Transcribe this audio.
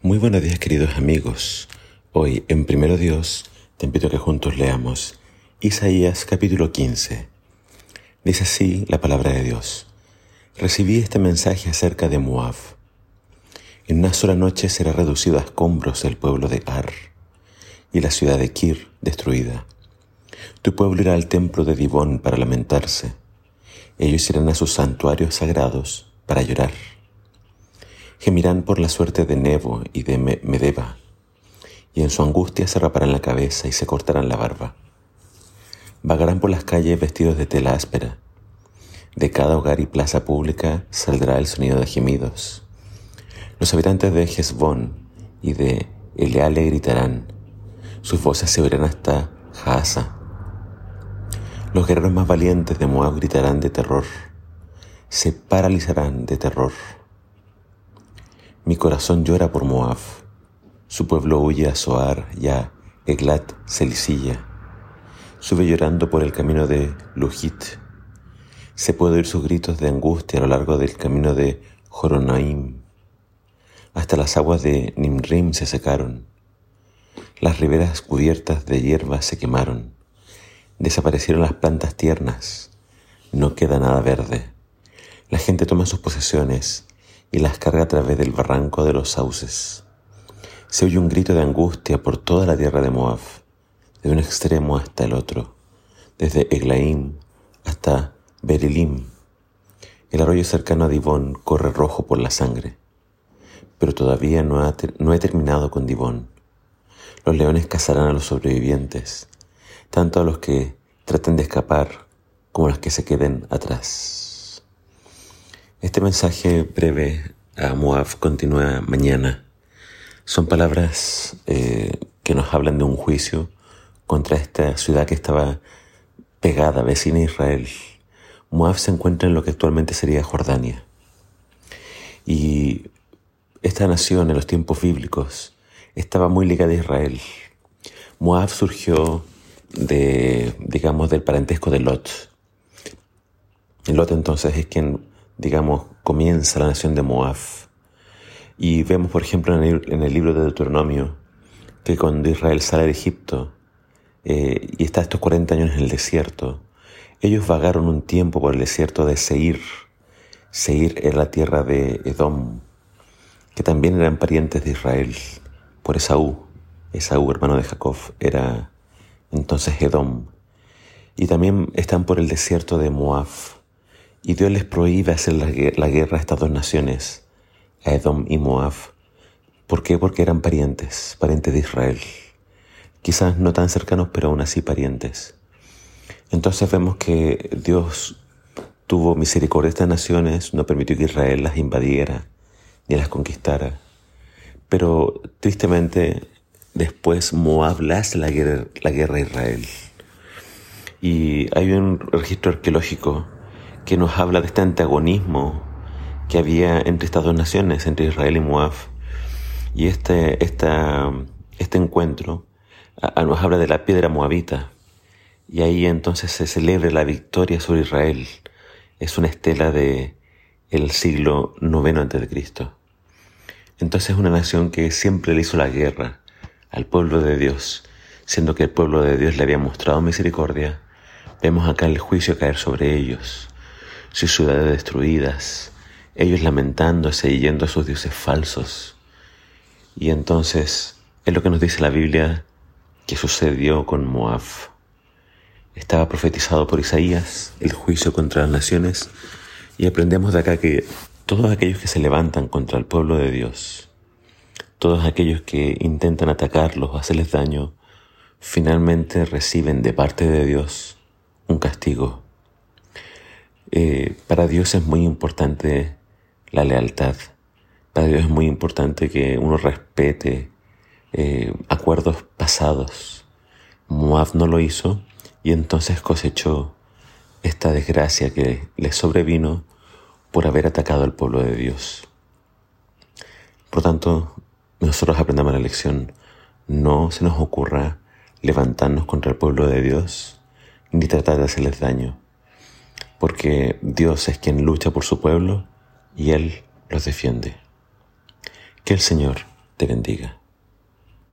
Muy buenos días queridos amigos. Hoy en Primero Dios te invito a que juntos leamos Isaías capítulo 15. Dice así la palabra de Dios. Recibí este mensaje acerca de Moab. En una sola noche será reducido a escombros el pueblo de Ar y la ciudad de Kir destruida. Tu pueblo irá al templo de Dibón para lamentarse. Ellos irán a sus santuarios sagrados para llorar. Gemirán por la suerte de Nebo y de Medeba, y en su angustia se raparán la cabeza y se cortarán la barba. Vagarán por las calles vestidos de tela áspera. De cada hogar y plaza pública saldrá el sonido de gemidos. Los habitantes de Hezbón y de Eleale gritarán. Sus voces se oirán hasta Jaasa. Los guerreros más valientes de Moab gritarán de terror. Se paralizarán de terror. Mi corazón llora por Moab. Su pueblo huye a Soar y a Eglat Celicilla. Sube llorando por el camino de Lujit. Se puede oír sus gritos de angustia a lo largo del camino de Joronaim. Hasta las aguas de Nimrim se secaron. Las riberas cubiertas de hierba se quemaron. Desaparecieron las plantas tiernas. No queda nada verde. La gente toma sus posesiones y las carga a través del barranco de los sauces. Se oye un grito de angustia por toda la tierra de Moab, de un extremo hasta el otro, desde Eglaim hasta Berilim. El arroyo cercano a Dibón corre rojo por la sangre, pero todavía no, no he terminado con Dibón. Los leones cazarán a los sobrevivientes, tanto a los que traten de escapar como a los que se queden atrás. Este mensaje breve a Moab continúa mañana. Son palabras eh, que nos hablan de un juicio contra esta ciudad que estaba pegada, vecina a Israel. Moab se encuentra en lo que actualmente sería Jordania. Y esta nación en los tiempos bíblicos estaba muy ligada a Israel. Moab surgió de, digamos, del parentesco de Lot. Lot entonces es quien digamos, comienza la nación de Moab. Y vemos, por ejemplo, en el, libro de Deuteronomio, que cuando Israel sale de Egipto eh, y está estos 40 años en el desierto, ellos vagaron un tiempo por el desierto de Seir. Seir era la tierra de Edom, que también eran parientes de Israel, por Esaú. Esaú, hermano de Jacob, era entonces Edom. Y también están por el desierto de Moab. Y Dios les prohíbe hacer la, guerra a estas dos naciones, a Edom y Moab. ¿Por qué? Porque eran parientes, parientes de Israel. Quizás no tan cercanos, pero aún así parientes. Entonces vemos que Dios tuvo misericordia de estas naciones, no permitió que Israel las invadiera ni las conquistara. Pero tristemente después Moab le hace la guerra, la guerra a Israel. Y hay un registro arqueológico que nos habla de este antagonismo que había entre estas dos naciones, entre Israel y Moab. Y este, este encuentro nos habla de la piedra moabita. Y ahí entonces se celebra la victoria sobre Israel. Es una estela de el siglo IX Cristo. Entonces es una nación que siempre le hizo la guerra al pueblo de Dios, siendo que el pueblo de Dios le había mostrado misericordia. Vemos acá el juicio caer sobre ellos sus ciudades destruidas, ellos lamentándose y yendo a sus dioses falsos. Y entonces es lo que nos dice la Biblia que sucedió con Moab. Estaba profetizado por Isaías el juicio contra las naciones y aprendemos de acá que todos aquellos que se levantan contra el pueblo de Dios, todos aquellos que intentan atacarlos hacerles daño, finalmente reciben de parte de Dios un castigo eh, para Dios es muy importante la lealtad. Para Dios es muy importante que uno respete eh, acuerdos pasados. Moab no lo hizo y entonces cosechó esta desgracia que le sobrevino por haber atacado al pueblo de Dios. Por tanto, nosotros aprendamos la lección. No se nos ocurra levantarnos contra el pueblo de Dios ni tratar de hacerles daño porque Dios es quien lucha por su pueblo y Él los defiende. Que el Señor te bendiga.